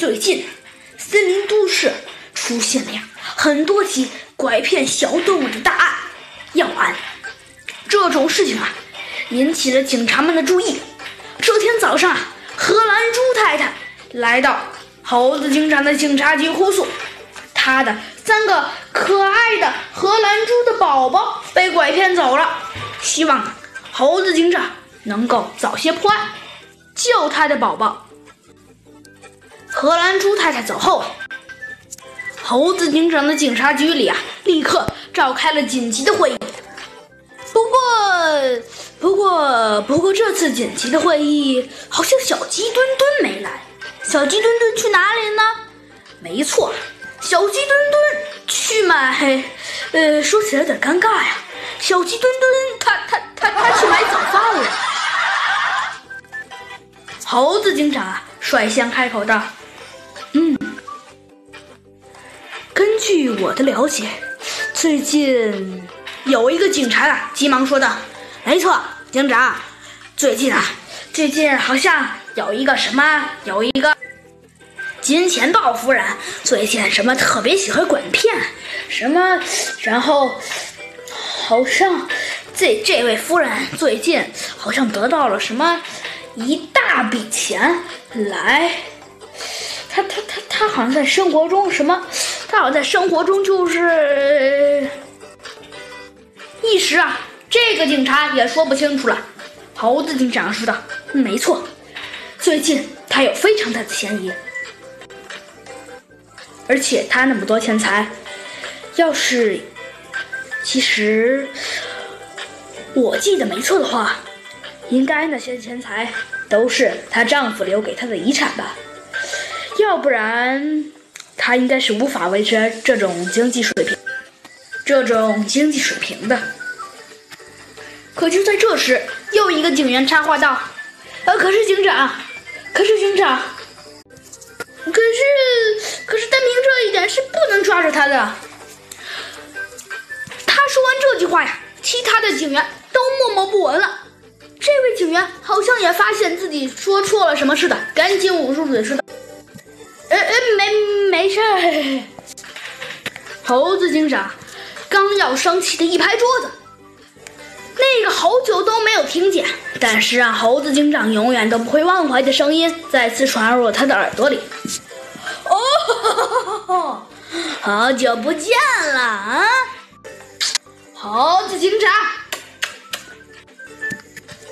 最近森林都市出现了呀很多起拐骗小动物的大案要案，这种事情啊引起了警察们的注意。这天早上啊，荷兰猪太太来到猴子警长的警察局哭诉，她的三个可爱的荷兰猪的宝宝被拐骗走了，希望猴子警长能够早些破案，救他的宝宝。荷兰猪太太走后，猴子警长的警察局里啊，立刻召开了紧急的会议。不过，不过，不过，这次紧急的会议好像小鸡墩墩没来。小鸡墩墩去哪里了呢？没错，小鸡墩墩去买……呃，说起来有点尴尬呀。小鸡墩墩他他他他去买早饭了。猴子警长，率先开口道。据我的了解，最近有一个警察啊，急忙说道：“没错，警长，最近啊，最近好像有一个什么，有一个金钱豹夫人，最近什么特别喜欢拐骗，什么，然后好像这这位夫人最近好像得到了什么一大笔钱来。”他他他他好像在生活中什么？他好像在生活中就是一时啊，这个警察也说不清楚了。猴子警长说道：“没错，最近他有非常大的嫌疑，而且他那么多钱财，要是其实我记得没错的话，应该那些钱财都是她丈夫留给她的遗产吧。”要不然，他应该是无法维持这种经济水平，这种经济水平的。可就在这时，又一个警员插话道：“呃，可是警长，可是警长，可是，可是单凭这一点是不能抓住他的。”他说完这句话呀，其他的警员都默默不闻了。这位警员好像也发现自己说错了什么似的，赶紧捂住嘴说道。没事儿。猴子警长刚要生气的一拍桌子，那个好久都没有听见，但是让猴子警长永远都不会忘怀的声音再次传入了他的耳朵里。哦，好久不见了啊！猴子警长，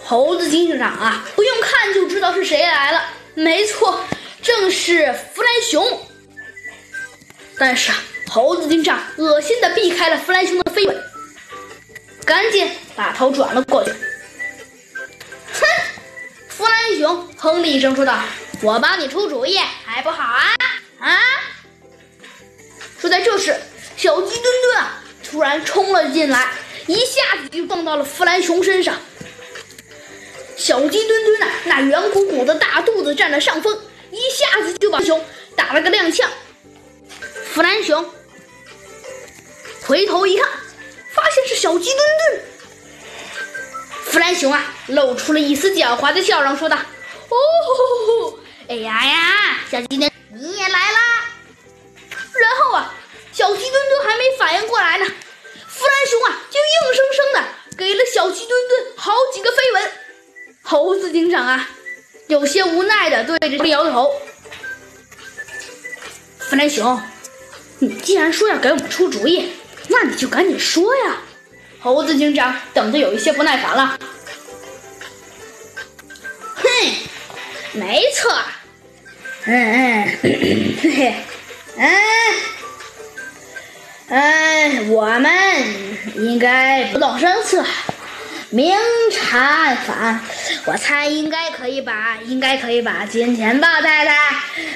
猴子警长啊，不用看就知道是谁来了。没错。正是弗兰熊，但是猴子警长恶心的避开了弗兰熊的飞吻，赶紧把头转了过去。哼！弗兰熊哼了一声说道：“我帮你出主意还不好啊啊！”就在这时，小鸡墩墩啊突然冲了进来，一下子就撞到了弗兰熊身上。小鸡墩墩呐，那圆鼓鼓的大肚子占了上风。一下子就把熊打了个踉跄，弗兰熊回头一看，发现是小鸡墩墩。弗兰熊啊，露出了一丝狡猾的笑容，说道：“哦，哎呀呀，小鸡墩你也来啦！”然后啊，小鸡墩墩还没反应过来呢，弗兰熊啊就硬生生的给了小鸡墩墩好几个飞吻。猴子警长啊！有些无奈的对着摇头。弗兰熊，你既然说要给我们出主意，那你就赶紧说呀！猴子警长等的有一些不耐烦了。哼，没错，嗯嗯，嘿嘿，嗯嗯，我们应该不动声色。明察暗访，我猜应该可以把应该可以把金钱豹太太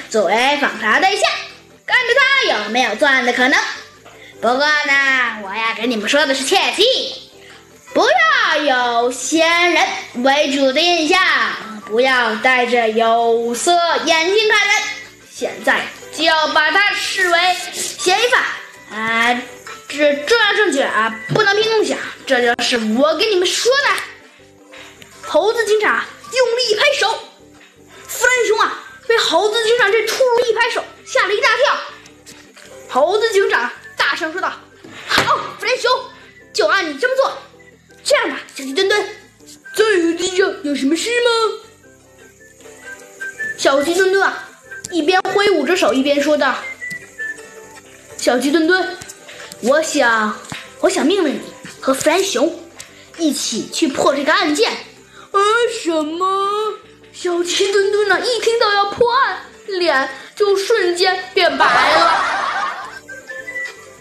作为访查对象，有没有作案的可能。不过呢，我要跟你们说的是，切记不要有先人为主的印象，不要戴着有色眼镜看人。现在就要把他视为嫌疑犯啊！这重要证据啊，不能凭空想。这就是我跟你们说的。猴子警长用力一拍手，弗兰熊啊，被猴子警长这突如一拍手吓了一大跳猴子警长大声说道好弗兰熊就按你这么做这样吧小鸡墩墩。在雨地上有什么事吗？小鸡墩墩啊一边挥舞着手一边说道小鸡墩墩我想我想命令你和弗兰熊一起去破这个案件。啊什么？小鸡墩墩呢一听到要破案脸就瞬间变白了。